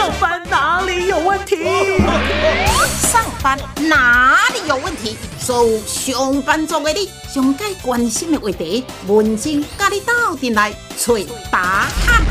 上班哪里有问题？上班哪里有问题？所有上班族的你，上该关心的话题，文静跟你斗阵来找答案。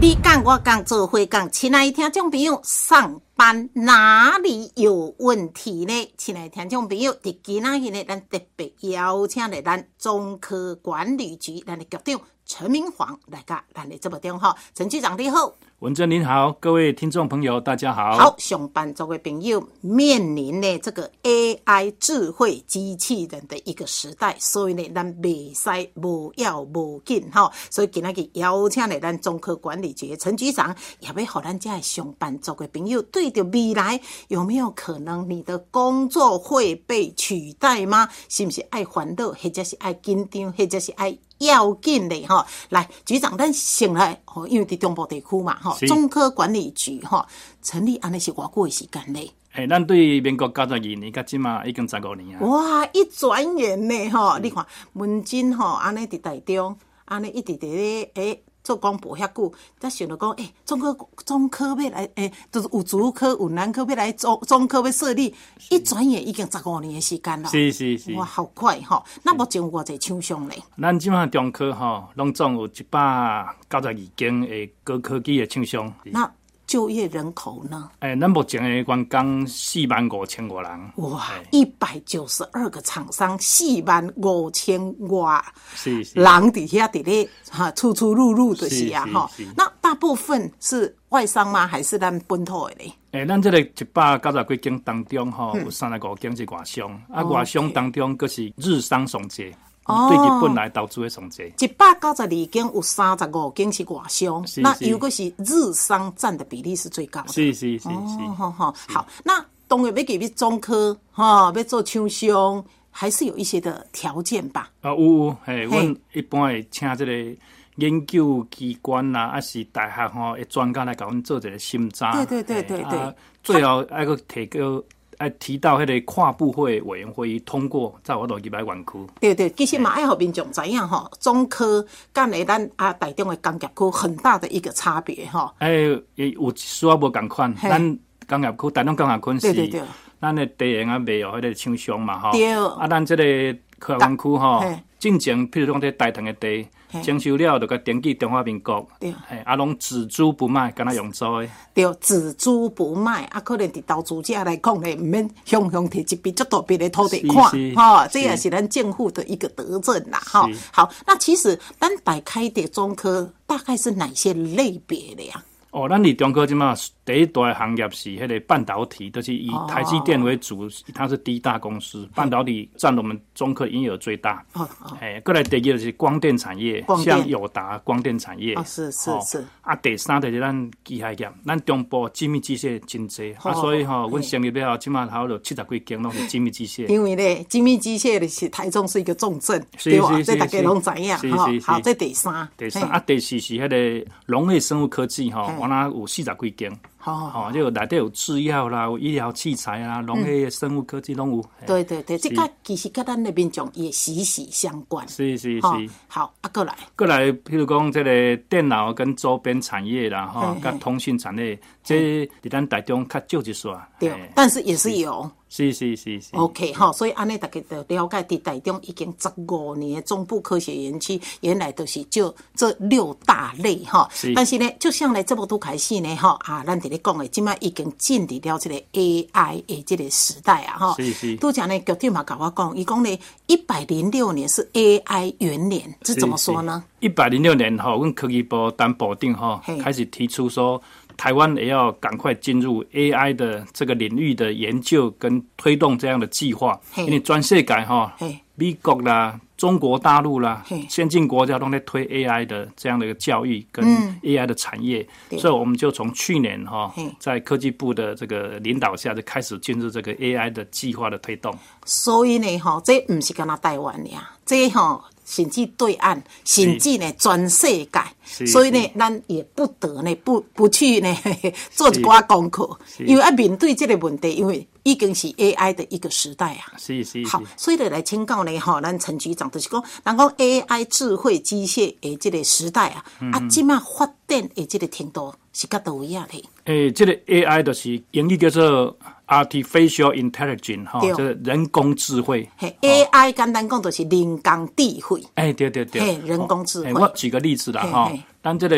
你讲我讲做会讲，亲爱的听众朋友，上班哪里有问题呢？亲爱的听众朋友，伫今仔日呢，咱特别邀请了咱中科管理局咱的局长陈明煌来甲咱的这部电话。陈局长你好。文珍您好，各位听众朋友大家好。好，上班族的朋友面临呢这个 AI 智慧机器人的一个时代，所以呢咱未使无要无紧哈。所以今日邀请了咱中科管理局陈局长，也要互咱家上班族的朋友对着未来有没有可能你的工作会被取代吗？是不是爱烦恼，或者是爱紧张，或者是爱？要紧的哈，来局长，咱先来吼，因为伫中部地区嘛哈，中科管理局哈成立安尼是偌久的时间嘞？诶，咱对民国九十二年，甲即嘛已经十五年啊。哇，一转眼呢吼，你看文津吼安尼伫台中，安尼一直伫咧诶。做广播遐久，才想着讲，诶，中科中科要来，诶，就是有主科有南科要来中中科要设立，一转眼已经十五年的时间了。是是是，哇，好快哈！那目前有偌济厂商咧？咱即满中科吼，拢总有一百九十二间诶高科技诶厂商。那就业人口呢？诶，咱目前的员工四万五千多人。哇，一百九十二个厂商，四万五千哇，是是，人底下伫咧哈，出出入入的是啊哈。那大部分是外商吗？还是咱本土的咧？诶，咱这个一百九十几间当中吼，有三十五间是外商，啊，外商当中佫是日商上济。对日本来投资的上济，一百九十二间有三十五间是外商，那如果是日商占的比例是最高的。是是是是，好好好。那当然要给中科哈，要做厂商，还是有一些的条件吧？啊有有，嘿，阮一般会请这个研究机关呐，还是大学吼，会专家来给阮做一个审查。对对对对对，最后还个提个。哎，提到迄个跨部会委员会议通过，在我度几百万区。对对，其实嘛爱互民众知影吼，中科干诶咱啊台中诶工业区很大的一个差别吼。哎，有需要无共款，咱工业区台中工业区是，咱的地形啊未有迄个厂商嘛吼。对。啊，咱这个科湾区吼，进前譬如讲在大同的地。征收了就甲登记中华民国，对，啊，拢只租不卖，敢若用租的。对，只租不卖，啊，可能伫投资者来讲咧，毋免向向摕一笔足大笔的土地看，哈，这也是咱政府的一个德政啦，哈。好，那其实咱摆开的中科大概是哪些类别的呀？哦，咱伫中科即嘛，第一大行业是迄个半导体，都是以台积电为主，它是第一大公司，半导体占了我们中科营业额最大。哦哦，哎，过来第二就是光电产业，像友达光电产业。是是是。啊，第三就是咱机械业，咱中部精密机械真济，啊，所以吼，阮成立了后，即码头有七十几间拢是精密机械。因为咧，精密机械的是台中是一个重镇，对吧？这大家拢知影。哈，好，这第三。第三啊，第四是迄个农业生物科技，吼。我那有四十几间，好，好，就内底有制药啦，有医疗器材啦，农业生物科技拢有。对对对，这个其实跟咱那边讲也息息相关。是是是，好，啊，过来，过来，譬如讲这个电脑跟周边产业啦，哈，跟通讯产业，这伫咱台中较少一说。对，但是也是有。是是是是，OK 哈，所以安尼大家就了解，伫台中已经十五年中部科学园区，原来都是就这六大类哈。但是呢，就像呢这么多开始呢哈啊，咱伫咧讲的，即摆已经进入了这个 AI 的这个时代啊哈。是是。都讲呢，局长嘛甲我讲，伊讲呢，一百零六年是 AI 元年，是怎么说呢？一百零六年哈，阮科技部当部定哈，开始提出说。台湾也要赶快进入 AI 的这个领域的研究跟推动这样的计划，因为专世界哈，美国啦、中国大陆啦、先进国家都在推 AI 的这样的一个教育跟 AI 的产业，所以我们就从去年哈，在科技部的这个领导下，就开始进入这个 AI 的计划的推动。所以呢，哈，这不是跟他台湾呀，这哈。甚至对岸，甚至呢全世界，所以呢，咱也不得呢不不去呢 做一寡功课，因为要面对这个问题，因为已经是 AI 的一个时代啊。是是好，所以来请教呢，吼，咱陈局长就是讲，人讲 AI 智慧机械的这个时代啊，啊，即马发展的这个程度是甲倒位啊咧？诶，这个 AI 就是英语叫做 artificial intelligence 哈，就是人工智慧。，AI 简单讲就是人工智慧。哎，对对对，嘿，人工智慧。我举个例子啦哈，咱这个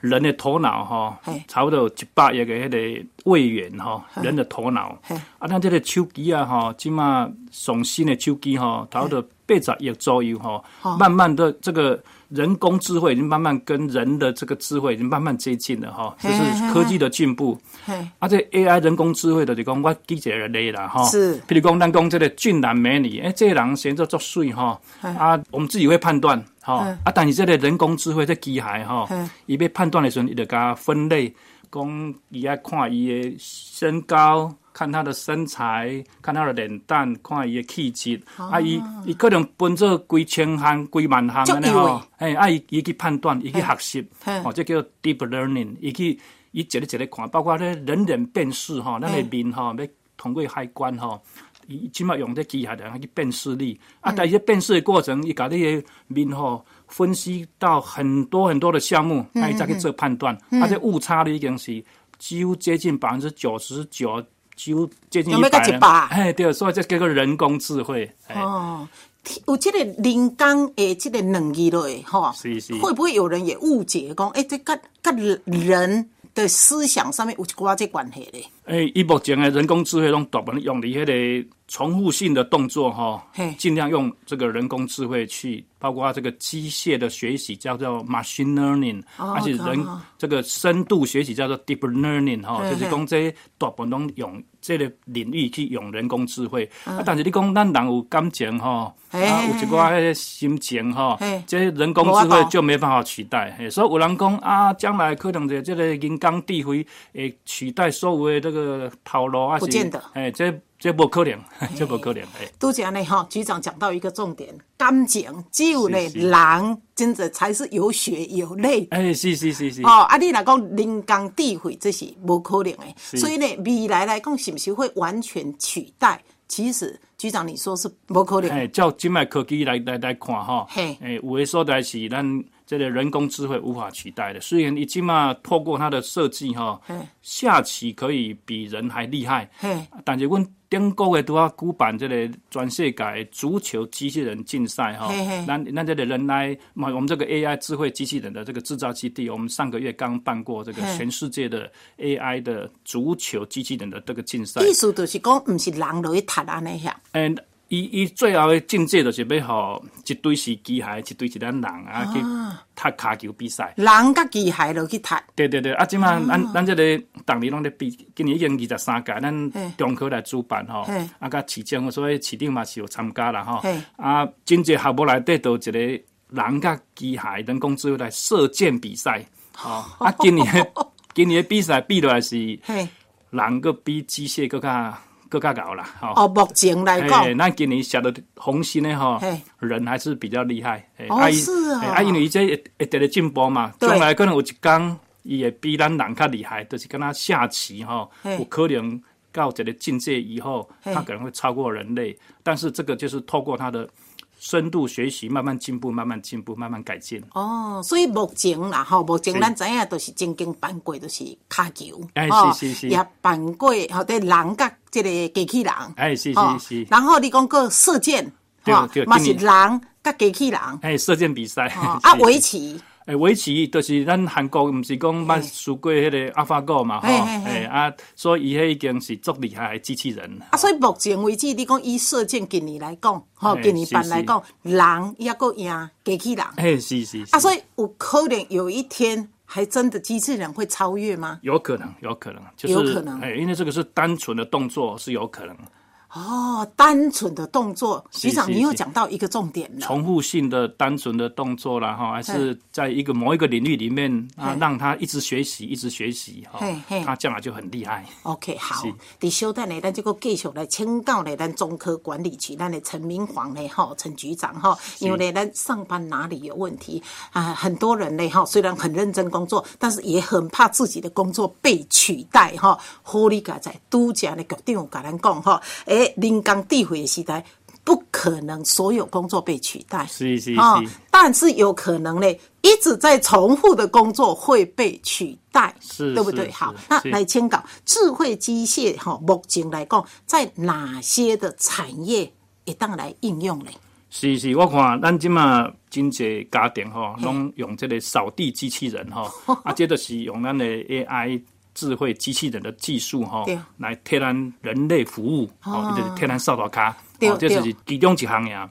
人的头脑哈，差不多有一百亿个迄个位元哈，人的头脑。啊，咱这个手机啊哈，即马上新的手机哈，差不多八十亿左右哈，慢慢的这个。人工智慧已经慢慢跟人的这个智慧已经慢慢接近了哈，这是科技的进步。啊，这 AI 人工智慧的就讲我记者类啦哈，是，譬如讲咱讲这个俊男美女，哎，这个人显得作水哈，啊，我们自己会判断哈，啊，但是这个人工智慧这机械哈，伊要判断的时候，伊就加分类，讲伊爱看伊的身高。看他的身材，看他的脸蛋，看伊的气质，啊，伊伊可能分做几千项、几万项安尼吼，哎，啊，伊伊去判断，伊去学习，哦，这叫 deep learning，伊去伊一个一个看，包括咧人脸辨识吼，咱的面吼要通过海关吼，伊起码用这机械人去辨识力，啊，但是辨识的过程，伊甲你的面吼分析到很多很多的项目，啊，伊再去做判断，啊，这误差呢已经是几乎接近百分之九十九。几乎接近一百，哎，对，所以这叫做人工智慧。哦，有这个人工诶，这个能力类，哈，是是，会不会有人也误解讲，哎，这跟跟人的思想上面有挂这关系咧？哎，以目前的人工智慧中，大部分用的迄个重复性的动作，哈，尽量用这个人工智慧去。包括这个机械的学习叫做 machine learning，而且人这个深度学习叫做 deep learning 哈，就是讲这大部分都用这个领域去用人工智慧。啊，但是你讲咱人有感情哈，啊，有一寡心情哈，这人工智慧就没办法取代。所以有人讲啊，将来可能这这个人工智慧会取代所有的这个套路啊，不见得。哎，这这不可能，这不可能。哎，都讲呢哈，局长讲到一个重点，感情。只有呢，人真的才是有血有泪。哎，是是是是。哦，啊，你来讲人工智慧，这是无可能的。所以呢，未来来讲，是不是会完全取代？其实，局长你说是无可能。哎，照今麦科技来来来看哈，哎，有的所在是咱这个人工智慧无法取代的。虽然你起码透过它的设计哈，下棋可以比人还厉害，但是阮。顶个月都要举办这个全世界足球机器人竞赛哈，那那这个人来，我们这个 AI 智慧机器人的这个制造基地，我们上个月刚办过这个全世界的 AI 的足球机器人的这个竞赛。意思就是讲，不是人落去踢安尼下。伊伊最后的境界就是要互一堆是机械，一堆是咱人啊去踢骹球比赛。人甲机械落去踢。对对对，啊，即满咱咱即个逐年拢咧比，今年已经二十三届，咱中科来主办吼，啊，甲市政所以市长嘛是有参加啦吼。啊，真济项目内底都一个人甲机械人工智慧来射箭比赛。哦，啊，今年 今年比赛比落来是人个比机械更加。更加高啦，哦，目前来讲，咱今年写的红心的哈，人还是比较厉害。哦，是啊，啊，因为伊这一直咧进步嘛，将来可能有一天，伊会比咱人较厉害，就是跟他下棋哈，有可能到这个境界以后，他可能会超过人类。但是这个就是透过他的。深度学习，慢慢进步，慢慢进步，慢慢改进。哦，所以目前啦，吼，目前咱知影都是曾经办过，都是卡球，哎，是是是，也办过，吼，对人甲这个机器人，哎，是是是。然后你讲个射箭，哈，嘛是人甲机器人，哎，射箭比赛，啊，围棋。诶，围棋就是咱韩国，毋是讲捌输过迄个阿法狗嘛，吼，诶啊，所以伊迄已经是足厉害的机器人。啊，所以目前为止，你讲以射箭今年来讲，吼，今年办来讲，人也够赢机器人。诶，是是。啊，所以有可能有一天，还真的机器人会超越吗？有可能，有可能，就是有可能。诶，因为这个是单纯的动作，是有可能。哦，单纯的动作，局长，你又是讲到一个重点了。重复性的、单纯的动作啦，哈，还是在一个某一个领域里面啊，让他一直学习，一直学习，哈他将来就很厉害。OK，好是，伫小等呢，咱这个继续来请教呢，咱中科管理局咱的陈明煌呢，哈，陈局长哈，因为呢，咱上班哪里有问题啊？很多人呢，哈，虽然很认真工作，但是也很怕自己的工作被取代哈。好理解在都讲呢，局长有甲咱讲哈，诶，人工智慧的时代。不可能所有工作被取代，是是哦是，但是有可能呢，一直在重复的工作会被取代，是对不对？好，那是来签稿智慧机械哈，目前来讲，在哪些的产业会当来应用呢？是是，我看咱即马真济家庭吼，拢用这个扫地机器人吼，啊，这就是用咱的 AI 智慧机器人的技术吼对，来替咱人类服务，吼，就是替咱扫大卡，这就是其中一项呀。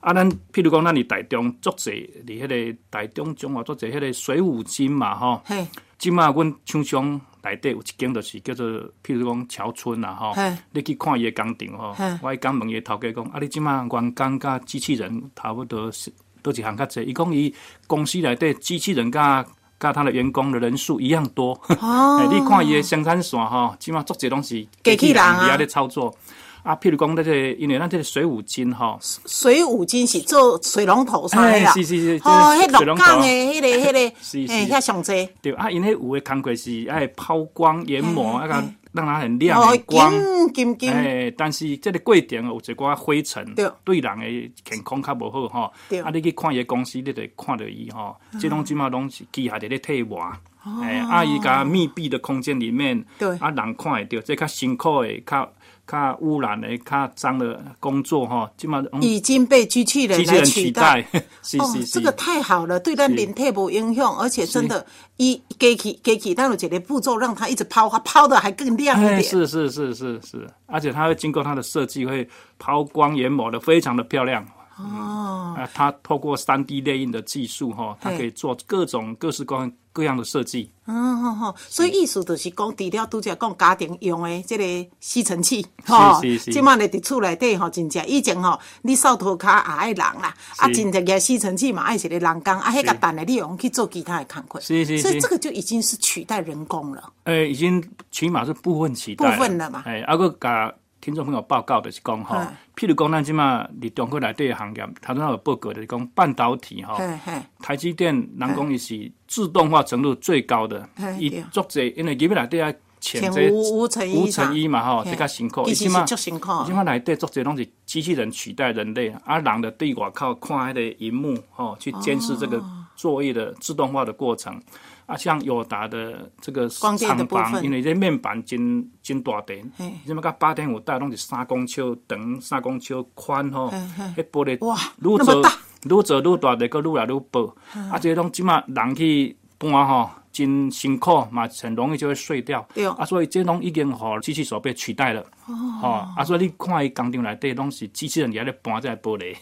啊，咱譬如讲，咱伫台中足济，伫迄个台中中华足济迄个水舞金嘛吼，嘿，即马阮厂商内底有一间，就是叫做譬如讲桥村啦吼。嘿，你去看伊的工厂吼嘿，我迄讲问伊头家讲，啊，你即嘛员工甲机器人差不多是倒一项较济？伊讲伊公司内底机器人甲甲他的员工的人数一样多。哦。欸 你看伊的生产线吼，起码做这东西机器人啊。伫遐咧操作。啊，譬如讲，这个因为咱这个水五金哈，水五金是做水龙头啥的啦，哎是是是哦，迄龙岗的迄个迄个，是是。嘿，遐上济，对啊，因迄有的工课是爱抛光研磨，啊个让它很亮哦很，光。金金金，诶，但是这个过程有一寡灰尘，对对人的健康较无好吼。啊，你去看伊个公司，你就看到伊吼，即拢即码拢是机械伫咧替换。哎，啊，伊甲密闭的空间里面，啊，人看会到，这较辛苦的、较较污染的、较脏的工作吼，即马拢已经被机器人来取取代。是哦是，是，这个太好了，对咱人体无影响，而且真的，一机器机器，但有一个步骤让它一直抛，它抛的还更亮一哎，点。是是是是是，而且它会经过它的设计，会抛光研磨的非常的漂亮。哦，啊，它透过三 D 列印的技术哈，它可以做各种各式各样各样的设计。嗯，好好，所以意思就是讲，除了拄则讲家庭用的这个吸尘器，吼是是即摆咧伫厝内底吼，真正以前吼，你扫涂骹也爱人啦，啊，真正个吸尘器嘛爱一个人工，啊，迄个等的你用去做其他的工作，是是是。所以这个就已经是取代人工了。呃，已经起码是部分取代部分了嘛。哎，啊个甲听众朋友报告就是讲吼嗯，譬如讲咱即马伫中国内底的行业，头先有报告的是讲半导体吼。嘿嘿，台积电人工伊是自动化程度最高的嘿，伊对足济，因为基本内底啊前潜这无无尘衣无上尘衣嘛吼，嘿这较辛苦。其实是伊即马足辛苦的即马内底足济拢是机器人取代人类，啊人的对外靠看迄个荧幕吼，去监视这个哦作业的自动化的过程。啊，像友达的这个厂部分房，因为这面板真真大电嘿，即马甲八点五代拢是三公尺长、三公尺宽吼，迄玻璃哇愈做那么大愈做愈大，就个愈来愈薄。啊，这种即马人去搬吼，真辛苦嘛，很容易就会碎掉。对啊，所以这拢已经互机器手被取代了。哦，啊，所以你看伊工厂内底拢是机器人伫咧搬这玻璃。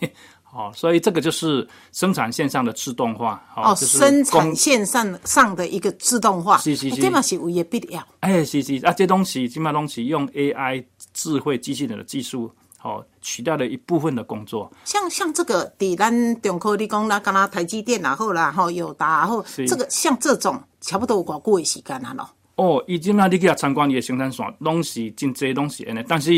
哦，所以这个就是生产线上的自动化。哦，就是生产线上上的一个自动化，是是是这嘛是有伊的必要。哎，是是啊，这东西基本上东西用 AI 智慧机器人的技术，哦，取代了一部分的工作。像像这个，伫咱中科你讲啦，敢若台积电然后啦，吼友达然后，这个像这种差不多有偌久的时间啊咯。哦，伊即摆你去遐参观伊的生产线，拢是真济拢是安尼，但是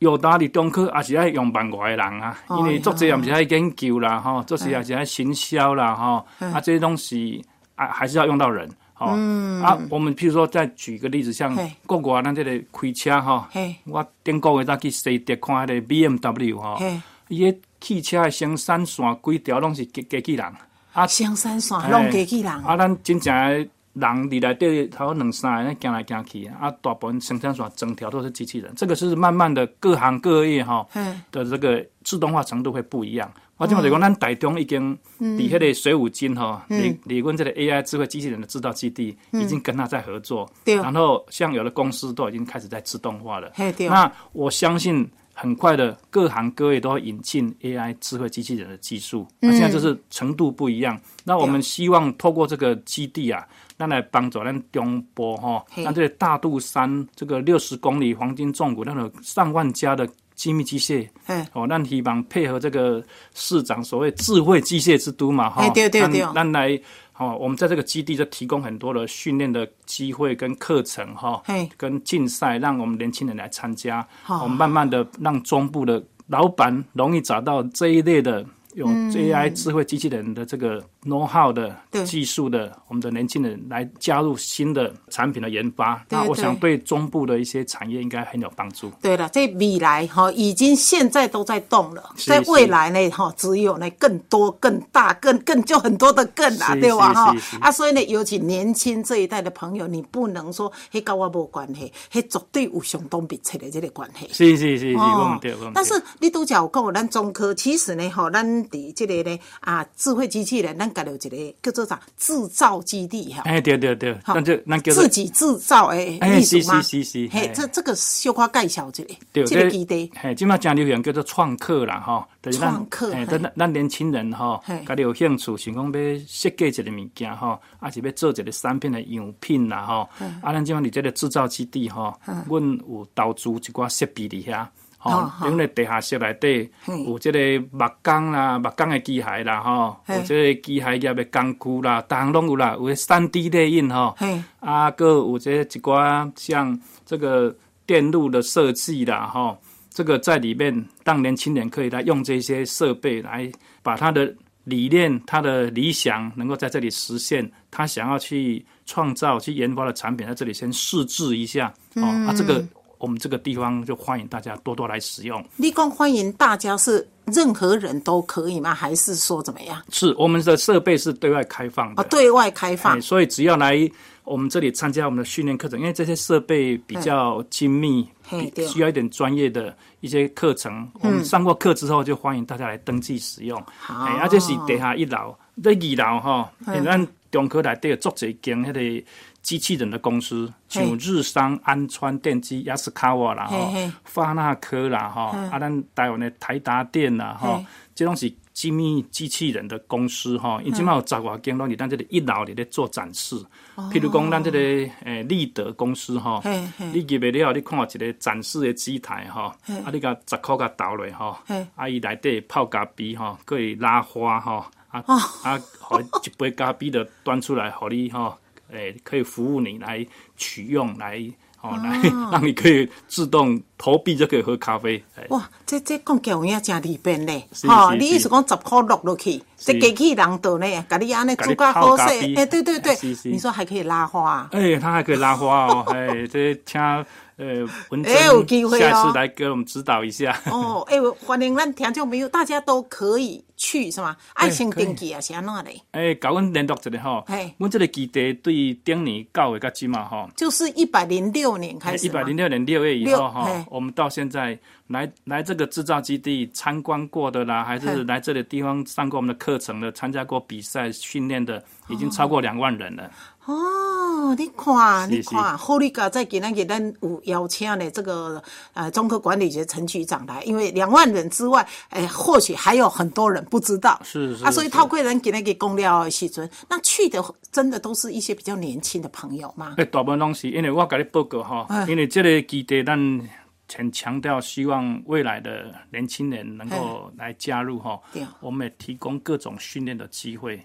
友达伫中科也是爱用万外的人啊，哦因为作者也毋是爱研究啦，吼，做些也是爱行销啦，吼，啊，这些东西啊还是要用到人。哦，啊，我们譬如说，再举个例子，像国外咱这个开车吼，我顶个月才去西德看迄个 BMW 吼嘿，伊个汽车的生产线规条拢是机机器人，啊，生产线拢机器人，啊，咱真正的人伫内底头两三个行来行去，啊，大部分生产线整条都是机器人。这个是慢慢的各行各业哈嗯的这个自动化程度会不一样。我即嘛就讲，咱台中已经伫迄个水五金吼，离离阮这个 AI 智慧机器人的制造基地，已经跟他在合作。对然后像有的公司都已经开始在自动化了。对那我相信很快的，各行各业都会引进 AI 智慧机器人的技术。那现在就是程度不一样。那我们希望透过这个基地啊，咱来帮助咱中部哈，嘿。咱这个大肚山这个六十公里黄金重谷，那有上万家的精密机械，嘿，哦，咱希望配合这个市长所谓智慧机械之都嘛，哈、哎对对对。咱咱来。哦，我们在这个基地就提供很多的训练的机会跟课程哈嘿，跟竞赛，让我们年轻人来参加。好我们慢慢的让中部的老板容易找到这一类的有 AI 智慧机器人的这个 know how 的技术的，我们的年轻人来加入新的产品的研发。对那我想对对中部的一些产业应该很有帮助。对了，这未来哈已经现在都在动了，是在未来呢哈只有呢更多、更大、更更就很多的更啦，是对吧是哈？啊，所以呢，尤其年轻这一代的朋友，你不能说嘿跟我无关系，嘿绝对有相当密切的这个关系。是是是是，但是你拄则有讲，咱中科其实呢，哈，咱的这个呢啊，智慧机器人，咱家有一个叫做啥制造基地哈。哎，对对对，自己制造？是是是是嘿嘿，这这个小可介绍一下，对，这个基地。嘿，即马真流行叫做创客啦，吼，就是咱创客咱咱年轻人吼，家己有兴趣，想讲要设计一个物件吼，啊是要做一个产品的样品啦，吼，啊咱即马伫这个制造基地吼，阮有投资一寡设备伫遐。吼哦，因为地下室内底嘿。有即个木工啦、木工的机械啦，吼，嘿。有即个机械业的工具啦，逐项拢有啦，有三 D 打印吼，嘿，啊，个有这一寡像这个电路的设计啦，哈，这个在里面当年轻人可以来用这些设备来把他的理念、他的理想能够在这里实现，他想要去创造、去研发的产品，在这里先试制一下，哦，啊，这个我们这个地方就欢迎大家多多来使用。立功欢迎大家是任何人都可以吗？还是说怎么样？是我们的设备是对外开放的哦，，对外开放哎，所以只要来我们这里参加我们的训练课程，因为这些设备比较精密，比需要一点专业的一些课程。我们上过课之后，就欢迎大家来登记使用。好哎，啊，这是地下一楼，在二楼哈，因为咱中科内底有做一间迄个机器人的公司，像日商、安川电机、雅斯卡瓦啦，吼发那科啦，吼，啊，咱台湾的台达电啦，吼嘿，这拢是精密机器人的公司吼，因即满有十外间拢伫咱这里一楼里咧做展示。譬如讲，咱这个诶立德公司吼你入去了后，你看一个展示的机台吼，啊，你甲十箍甲投落吼，啊，伊内底泡咖啡吼，可以拉花吼，啊哦。啊，互你一杯咖啡就端出来，互你吼，诶，可以服务你来取用来。哦，来 让你可以自动投币就可以喝咖啡。哎。哇，这这讲起有影真利便咧，是吼，你意思讲十块落落去，这机器人倒呢，甲你安尼煮咖啡。哎，对对对。你说还可以拉花，哎，它还可以拉花哦，哎，这请呃文珍下次来给我们指导一下。哦，哎，欢迎咱听众朋友，大家都可以去是吗？爱心登记啊，是安怎嘞？哎，甲阮联络一下吼哎，阮这个基地对顶年九月到即嘛吼，就是一百零六年开始一百零六年六月以后哈嘿，我们到现在来来这个制造基地参观过的啦，还是来这里地方上过我们的课程的，参加过比赛训练的，已经超过两万人了。哦，你看，你看，好，你噶在今日咱有邀请呢这个呃中科管理局陈局长来，因为两万人之外，哎，或许还有很多人不知道，是是啊，所以是。透过咱今日给公料的时阵，那去的真的都是一些比较年轻的朋友吗？诶，大部分拢是因为我甲你报告吼哎，因为这个基地咱很强调，希望未来的年轻人能够来加入哈对，我们也提供各种训练的机会。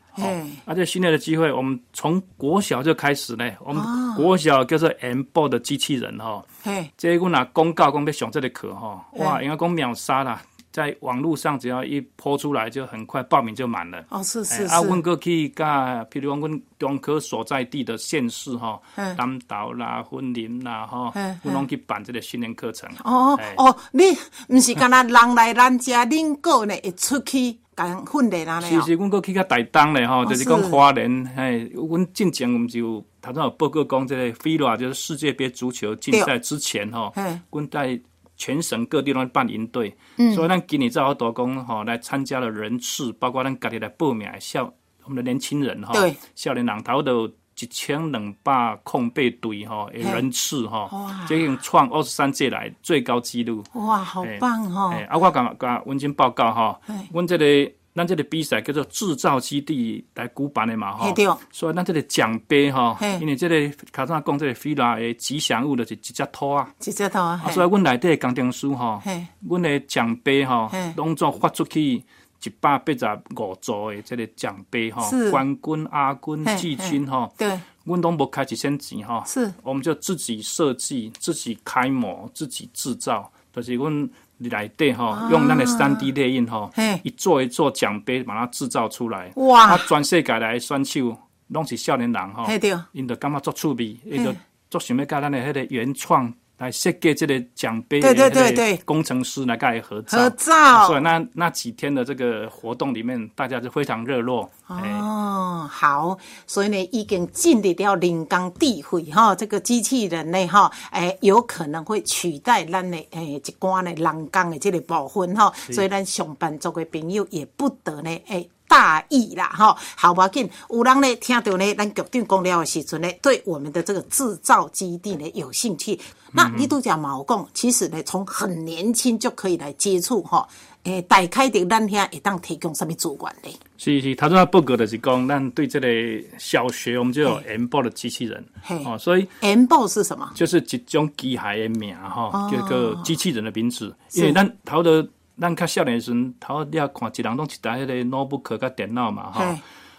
而且训练的机会，我们从国小就开始呢，我们哦国小叫做 M b o 的机器人吼。嘿，这阮若公告讲要上这个课哈，哇，嘿。应该讲秒杀啦，在网络上只要一抛出来，就很快报名就满了。哦，是是哎啊，阮是，过去甲，譬如讲，阮中科所在地的县市吼，嗯南岛啦、婚林啦，吼，嗯阮拢去办这个训练课程。哦哎。哦，你不是干那人来咱家，恁个呢会出去甲训练啊呢？其实阮过去较台东咧吼，就是讲是。花莲，嘿，阮进前我们就头先有报告讲，这个 FIBA 就是世界杯足球竞赛之前吼嘿，阮在全省各地拢办营队，嗯。所以咱今年在好多讲吼来参加了人次，包括咱家己来报名的少我们的年轻人吼对，少年人头都有一千两百空备队吼的人次吼哇，这已经创二十三届来最高纪录。哇，好棒哦！诶，啊，我刚刚文金报告吼嘿，阮这个咱这个比赛叫做制造基地来举办的嘛，吼。对，所以咱这个奖杯吼，因为这个卡上讲这个菲拉的吉祥物就是一只兔啊，一只兔啊，啊所以阮内底的工程师吼，阮的奖杯吼嘿，拢总发出去一百八十五组的这个奖杯吼，冠军、亚军、季军吼，对，阮拢无开一仙钱吼，是。我们就自己设计、自己开模、自己制造，就是阮内底吼，用咱的三 D 列印吼一座一座奖杯，把它制造出来。哇。啊，全世界来选手拢是少年人吼。因就感觉足趣味，因就足想要甲咱的迄个原创来设计这个奖杯对对的那个对对工程师来盖合照。合照所以那那几天的这个活动里面，大家就非常热络。哎哦，好，所以呢，已经进入了人工智慧哈，这个机器人呢哈，诶，有可能会取代咱的诶一寡的人工的这个部分哈，所以咱上班族的朋友也不得呢诶。大意啦，哈，好不要紧。有人呢听到呢，咱局长讲了的时阵呢，对我们的这个制造基地呢有兴趣。那你都讲毛讲，其实呢，从很年轻就可以来接触哈。诶，大概的咱遐会当提供什么资源呢？是是，头先报告就是讲，咱对这个小学我们就有 M 报的机器人嘿哦，所以 M 报是什么？就是一种机械的名哦哈，叫个机器人的名字。因为咱头的咱较少年时阵，头你也看一人拢一台迄个 notebook 甲电脑嘛吼。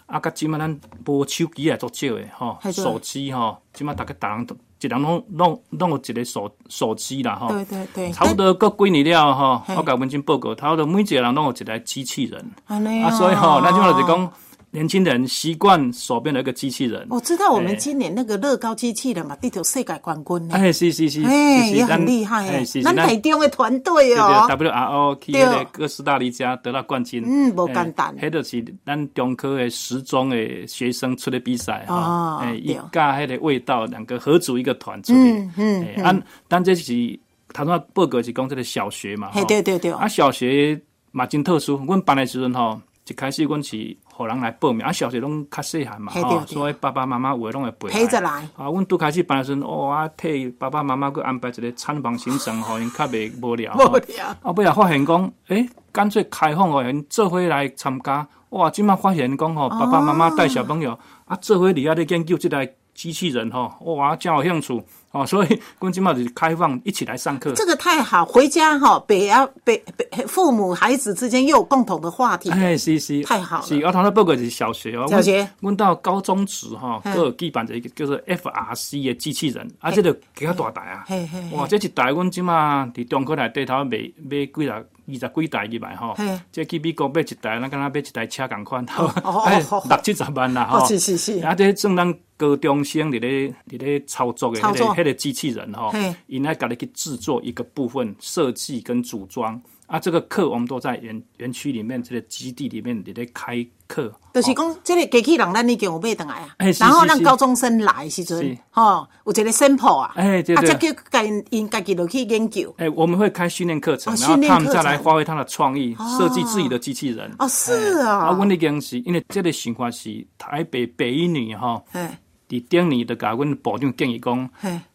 啊，甲即马咱无手机也足少诶吼，手机吼，即马逐个逐人都一人拢拢拢有一个手手机啦吼。对对对，差不多过几年了吼，我甲文静报告，差不多每一个人拢有一台机器人。啊，安尼啊所以吼，咱即马就是讲，年轻人习惯手边的一个机器人。我知道我们哎今年那个乐高机器人嘛，地球世界冠军呢，哎，是是是，哎，也很厉害哎，哎是，是咱咱台中的团队哦，对，WRO 去对迄个哥斯达黎加得到冠军，嗯不简单。迄就是咱中科的十中的学生出的比赛哦哈，哎，对。一甲迄个味道两个合组一个团出去，嗯嗯哎，按咱这是他说报告是讲这个小学嘛，嘿，对对对，啊，小学嘛真特殊，阮办的时阵吼，一开始阮是互人来报名，啊，小学拢较细汉嘛，吼，所以爸爸妈妈有诶拢会陪陪着来。啊，阮拄开始办的时阵，哦，啊，替爸爸妈妈去安排一个参访行程，互，因较袂无聊。吼。无聊。啊，尾也发现讲，诶，干脆开放互因做伙来参加。哇，即麦发现讲吼，爸爸妈妈带小朋友、啊，做伙伫遐咧研究即台机器人哈，哇，真有兴趣哦，所以阮即马就是开放一起来上课。这个太好，回家哈，北啊北北父母孩子之间又有共同的话题，哎，是是，太好了。是，我头先报告是小学哦，小学。阮阮到高中时吼，嘿。各有举办一个叫做 FRC 的机器人，啊，这个几较大台啊。嘿嘿，嘿哇，这一台阮即马伫中国内底头买买几台。二十几台入来吼嘿，这去美国买一台，咱敢若买一台车共款，哦 哎哦哦六七十万啦哦吼。是是是。啊，这算咱高中生伫咧伫咧操作的迄个迄个机器人吼嗯，因爱家己去制作一个部分设计跟组装。啊，这个课我们都在园园区里面，这个基地里面，你在开课，就是讲，这个机器人咱已经有买回来啊。然后让高中生来的时阵是，吼，有一个 sample 啊，啊，哎对对。再叫家因家己落去研究，哎、我们会开训练课程，哦然后他们再来程发挥他的创意，设计自己的机器人。哦，是啊，啊，阮已经是因为这个想法是台北北一女哈，哎伫顶年的甲阮部长建议讲，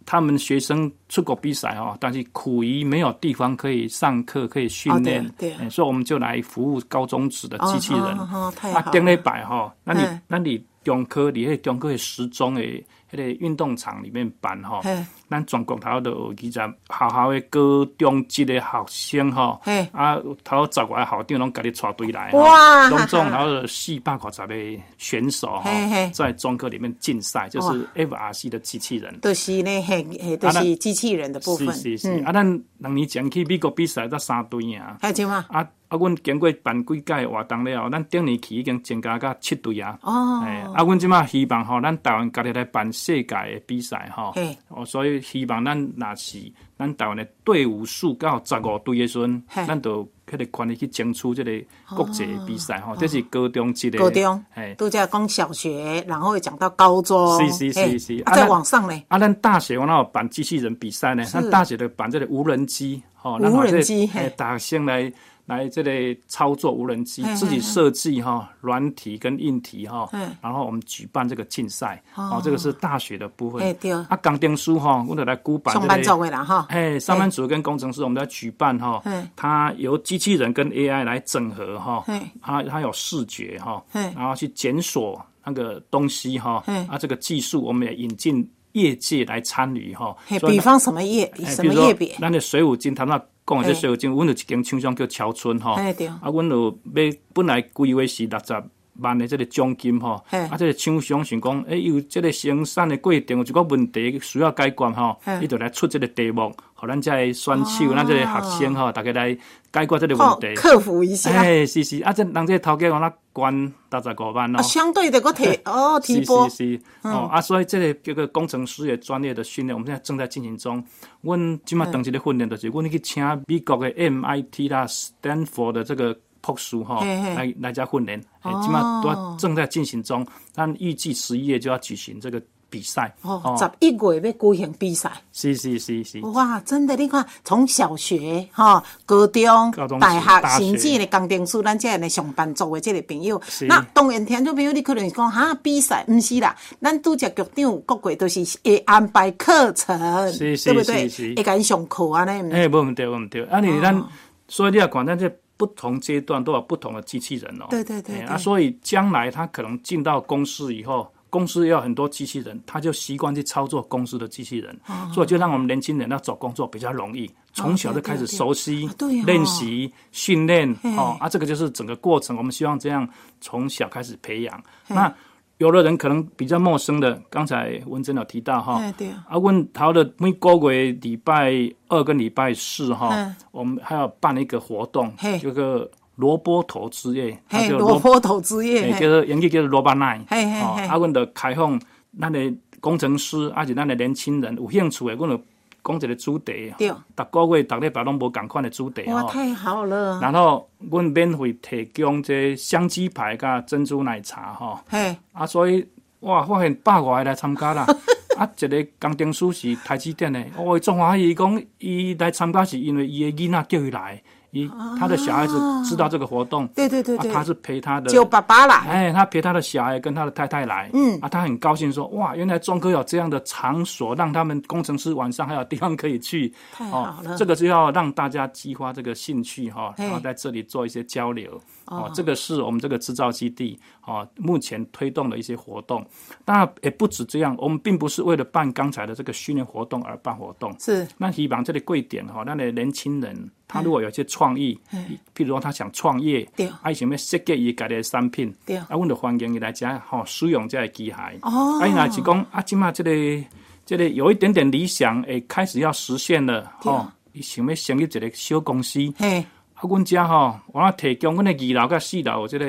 他们学生出国比赛哦，但是苦于没有地方可以上课、可以训练，所以我们就来服务高中职的机器人。啊，好顶礼拜吼，那你那你中科你迄个中科的时钟的迄个运动场里面办吼嘿，咱全国头都有二十学校的高中级的学生吼嘿，啊头十外个校长拢家己带队来，哇拢总头有四百五十个选手吼在中科里面竞赛，就是 FRC 的机器人。就是呢，嘿嘿，就啊那是机器人的部分，是是是，嗯，啊，咱两年前去美国比赛，才三队啊。还有吗？啊啊，阮经过办几届活动了后，咱顶年期已经增加到七队啊。哦哎，啊，阮即马希望吼，咱台湾家己来办世界的比赛吼嘿。哦，所以希望咱若是咱台湾的队伍数到十五队的时阵，咱就迄个权利去争取这个国际的比赛吼。这是高中级的。高中。哎，都在讲小学，然后会讲到高中，是是是是。啊那再往上呢，啊，咱大学我那有办机器人比赛呢，咱大学的办这个无人机，吼、咱无人机嘿。诶，大学生来来这类操作无人机，自己设计哈软体跟硬体哈，然后我们举办这个竞赛，哦，这个是大学的部分。对。啊，钢钉书哈，我得来估板。上班族的啦哈。哎，上班族跟工程师，我们在举办哈，它由机器人跟 AI 来整合哈，它它有视觉哈，然后去检索那个东西哈，啊，这个技术我们也引进业界来参与哈。比方什么业？什么业别？那你水五金，他那。讲这水晶，阮有一间厂商叫桥村吼，啊，阮有要本来规划是六十万的这个奖金吼，啊，这个厂商想讲，诶，有这个生产的过程有一个问题需要解决吼，伊就来出这个题目，互咱这个选手，咱这个学生吼，大家来解决这个问题，克服一下。哎，是是，啊，这人这头家往那关六十五万哦。相对的个提 哦提拨。是是是，哦，啊，所以这个这个工程师的专业的训练，我们现在正在进行中。阮即马当时的训练，就是阮去请美国的 MIT 啦、Stanford 的这个博士哈，来来家训练。即马都正在进行中，但预计十一月就要举行这个。比赛。哦，十一月要举行比赛，是是是是，哇，真的，你看从小学哈、高中、大学，甚至的工程师，咱这样的上班族的这个朋友，那当然听众朋友，你可能是讲哈比赛，不是啦，咱拄只局长各国都是会安排课程，对不对？会甲伊上课啊，呢？哎，不唔对，不唔对，啊，你咱所以你要管，咱这不同阶段都有不同的机器人哦，对对对，啊，所以将来他可能进到公司以后。公司要很多机器人，他就习惯去操作公司的机器人，所以就让我们年轻人要找工作比较容易，从小就开始熟悉、练习、训练哦啊，这个就是整个过程。我们希望这样从小开始培养。那有的人可能比较陌生的，刚才文珍有提到哈，啊，问他的每个月礼拜二跟礼拜四哈，我们还要办一个活动，有个。萝卜头之夜，嘿，萝卜头之夜，叫做英语叫做萝卜奶，嘿嘿嘿，啊，阮就开放咱的工程师，啊是咱的年轻人有兴趣的，阮就讲一个主题，对，逐个月、逐礼拜拢无共款的主题，哇，太好了。然后阮免费提供这香鸡排甲珍珠奶茶，吼，嘿，啊，所以哇，发现百外来参加啦，啊，一个工程师是台积电的，哦，中华伊讲伊来参加是因为伊的囡仔叫伊来。一他的小孩子知道这个活动，对对对对，他是陪他的就爸爸啦，哎，他陪他的小孩跟他的太太来，嗯，啊，他很高兴说，哇，原来中科有这样的场所，让他们工程师晚上还有地方可以去，太好了，这个就要让大家激发这个兴趣哈，然后在这里做一些交流，哦，这个是我们这个制造基地哦，目前推动的一些活动，当然也不止这样，我们并不是为了办刚才的这个训练活动而办活动，是，那希望这里贵点哈，那的年轻人。他如果有些创意，譬如说他想创业，啊，想要设计伊家的产品，啊，阮就欢迎伊来遮吼使用这个机械。哦，啊，若是讲啊，即马这个这个有一点点理想，诶，开始要实现了，吼，伊想要成立一个小公司。嘿，啊，阮遮吼，我提供阮的二楼甲四楼即个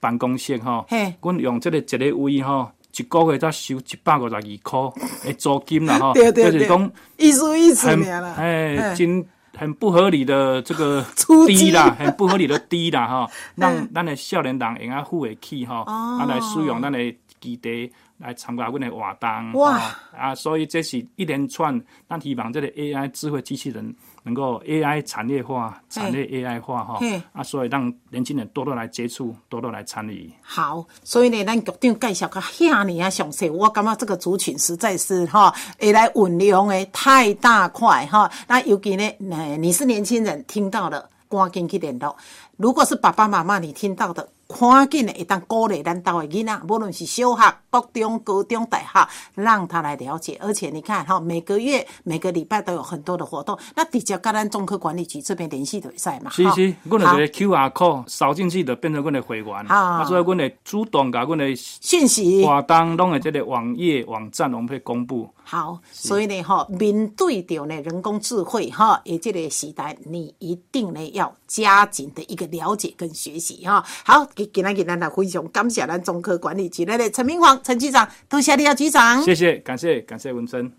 办公室，吼，阮用即个一个位，吼，一个月才收一百五十二块的租金啦，吼，就是讲意思意思哎，真。很不合理的这个 低啦，很不合理的低啦哈，让咱的少年人用啊付得起哈，啊来使用咱的基地来参加阮的活动哇。啊，所以这是一连串，咱希望这个 AI 智慧机器人。能够 AI 产业化，产业 AI 化哈，啊，所以让年轻人多多来接触，多多来参与。好，所以呢，咱局长介绍个遐尼啊详细，我感觉这个族群实在是哈，会来运用的太大块哈。那尤其呢，你是年轻人，听到了赶紧去联络。如果是爸爸妈妈，你听到的。赶紧的，一旦鼓励咱岛的囡仔，无论是小学、高中、高中、大学，让他来了解。而且你看哈，每个月、每个礼拜都有很多的活动，那直接跟咱中科管理局这边联系就会使嘛。是是，阮那个 Q R code 扫进去就变成阮的会员，啊，所以阮的主动甲阮的信息活动拢会这个网页网站，我们会公布。好，所以呢，哈，面对着呢人工智慧哈，也这个时代，你一定呢要加紧的一个了解跟学习哈。好，给给咱给咱来非常，感谢咱中科管理局的陈明煌陈局长，多谢你啊局长。谢谢，感谢感谢文生。